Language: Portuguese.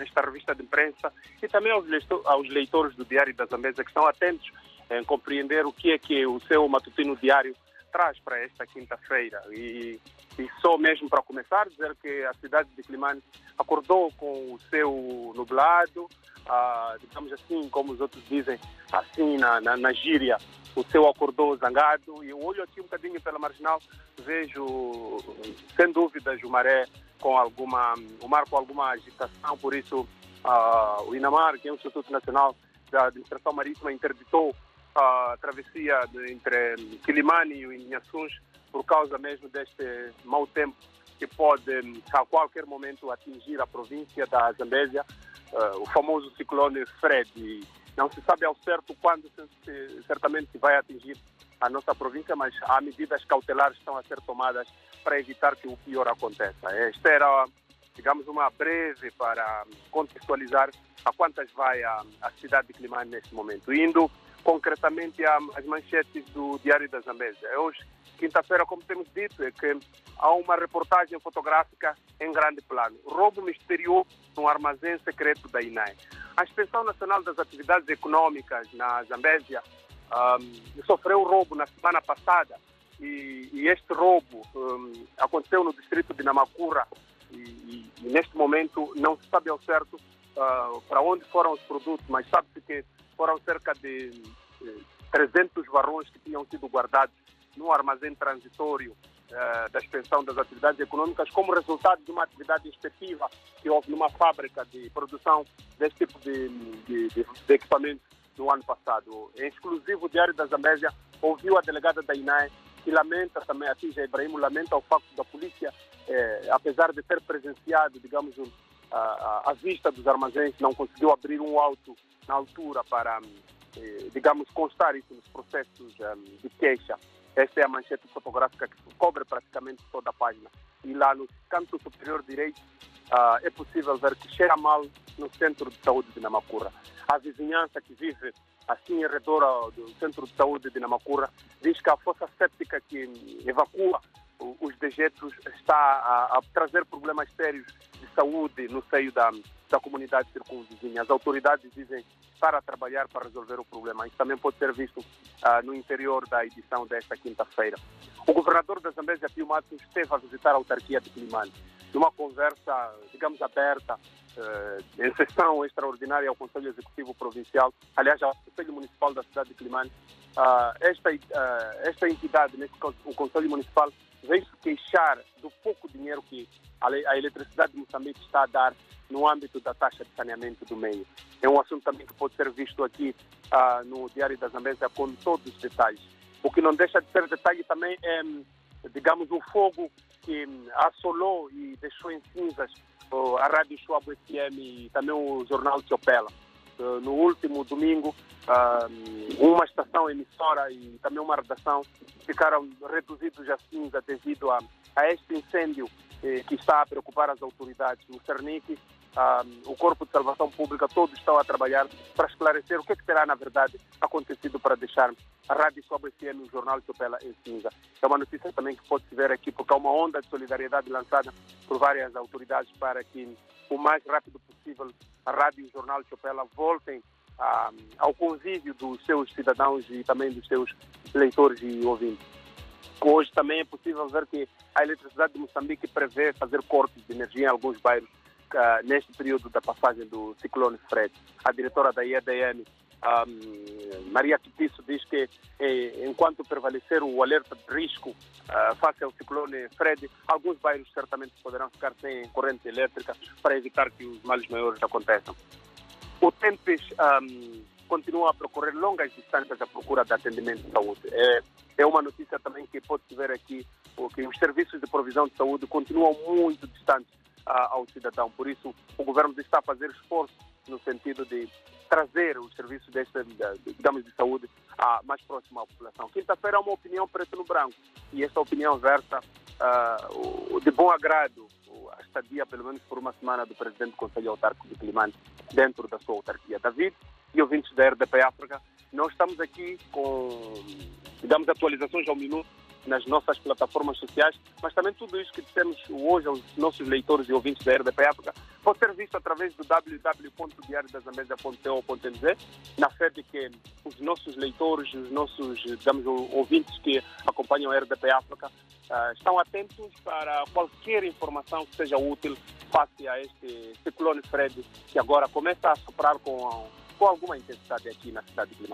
nesta revista de imprensa e também aos, leitores do Diário da Zambésia que estão atentos em compreender o que é que o seu matutino diário traz para esta quinta-feira. E, e, só mesmo para começar, dizer que a cidade de Climane acordou com o seu nublado, ah, digamos assim, como os outros dizem, assim na, na, na gíria, o seu acordou zangado. E eu olho aqui um bocadinho pela marginal, vejo, sem dúvidas, o maré com alguma, o mar com alguma agitação, por isso ah, o INAMAR, que é o Instituto Nacional da Administração Marítima, interditou a travessia entre Quilimane e Inhaçuns por causa mesmo deste mau tempo que pode a qualquer momento atingir a província da Zambésia, uh, o famoso ciclone Fred. Não se sabe ao certo quando se, certamente vai atingir a nossa província, mas há medidas cautelares que estão a ser tomadas para evitar que o pior aconteça. Esta era, digamos, uma breve para contextualizar a quantas vai a, a cidade de Climane neste momento. Indo concretamente às manchetes do Diário da Zambésia. Hoje, quinta-feira, como temos dito, é que há uma reportagem fotográfica em grande plano. Roubo misterioso no armazém secreto da INAE. A Inspeção Nacional das Atividades Econômicas na Zambésia um, sofreu roubo na semana passada e, e este roubo um, aconteceu no distrito de Namacura e, e, e, neste momento não se sabe ao certo uh, para onde foram os produtos, mas sabe-se que foram cerca de 300 barrões que tinham sido guardados no armazém transitório eh, da expansão das atividades econômicas como resultado de uma atividade inspectiva que houve numa fábrica de produção desse tipo de, de, de, de equipamentos no ano passado. Em exclusivo, o Diário da Zambésia ouviu a delegada da INAE que lamenta também, a Tija Ibrahim, lamenta o facto da polícia, eh, apesar de ter presenciado, digamos, a, a, vista dos armazéns, não conseguiu abrir um auto na altura para, eh, digamos, constar isso nos processos um, eh, de queixa. Esta é a manchete fotográfica que cobre praticamente toda a página. E lá no canto superior direito uh, é possível ver que cheira mal no centro de saúde de Namacura. A vizinhança que vive assim em redor do centro de saúde de Namacura diz que a fossa séptica que evacua os dejetos está a, a trazer problemas sérios de saúde no seio da, da comunidade circunvizinha. As autoridades dizem estar a trabalhar para resolver o problema. Isso também pode ser visto uh, no interior da edição desta quinta-feira. O governador da Zambésia, Pio Matos, esteve a visitar a autarquia de Climane. Numa conversa, digamos, aberta, em sessão extraordinária ao Conselho Executivo Provincial, aliás, ao Conselho Municipal da cidade de Climane, uh, esta, esta entidade, nesse, o Conselho Municipal, veio se queixar do pouco dinheiro que a eletricidade de Moçambique está a dar no âmbito da taxa de saneamento do meio. É um assunto também que pode ser visto aqui uh, no Diário da Zambésia com todos os detalhes. O que não deixa de ser detalhe também é, digamos, o fogo que assolou e deixou em cinzas a Rádio Schwab FM e também o jornal Tiopela. Uh, no último domingo, uma estação emissora e também uma redação ficaram reduzidos a cinza devido a, a este incêndio eh, que está a preocupar as autoridades. No Cernic, um, o Corpo de Salvação Pública, todos estão a trabalhar para esclarecer o que, é que terá, na verdade, acontecido para deixar a Rádio Sobre FM e o Jornal Chopela em cinza. É uma notícia também que pode-se ver aqui, porque há uma onda de solidariedade lançada por várias autoridades para que, o mais rápido possível, a Rádio e o Jornal Chopela voltem a, ao convívio dos seus cidadãos e também dos seus leitores e ouvintes. Hoje também é possível ver que a eletricidade de Moçambique prevê fazer cortes de energia em alguns bairros uh, neste período da passagem do ciclone Fred. A diretora da IEDN, um, Maria Tutiço, diz que eh, enquanto prevalecer o alerta de risco uh, face ao ciclone Fred, alguns bairros certamente poderão ficar sem corrente elétrica para evitar que os males maiores aconteçam. O Tempes um, continua a percorrer longas distâncias à procura de atendimento de saúde. É, é uma notícia também que pode-se ver aqui, porque os serviços de provisão de saúde continuam muito distantes ao cidadão. Por isso, o governo está a fazer esforço no sentido de trazer os serviços desta, digamos, de saúde uh, mais próximo à população. Quinta-feira há uma opinião preto no branco e essa opinião versa uh, de bom agrado a estadia, pelo menos por uma semana, do presidente do Conselho Autárquico de Climane dentro da sua autarquia. David e ouvintes da RDP África, nós estamos aqui com, digamos, atualizações ao minuto nas nossas plataformas sociais, mas também tudo isso que dissemos hoje aos nossos leitores e ouvintes da RDP África pode ser visto através do www.diariodazambesa.co.nz, na fé de que os nossos leitores, os nossos digamos, ouvintes que acompanham a RDP África uh, estão atentos para qualquer informação que seja útil face a este ciclone Fred, que agora começa a soprar com, com alguma intensidade aqui na cidade de Lima.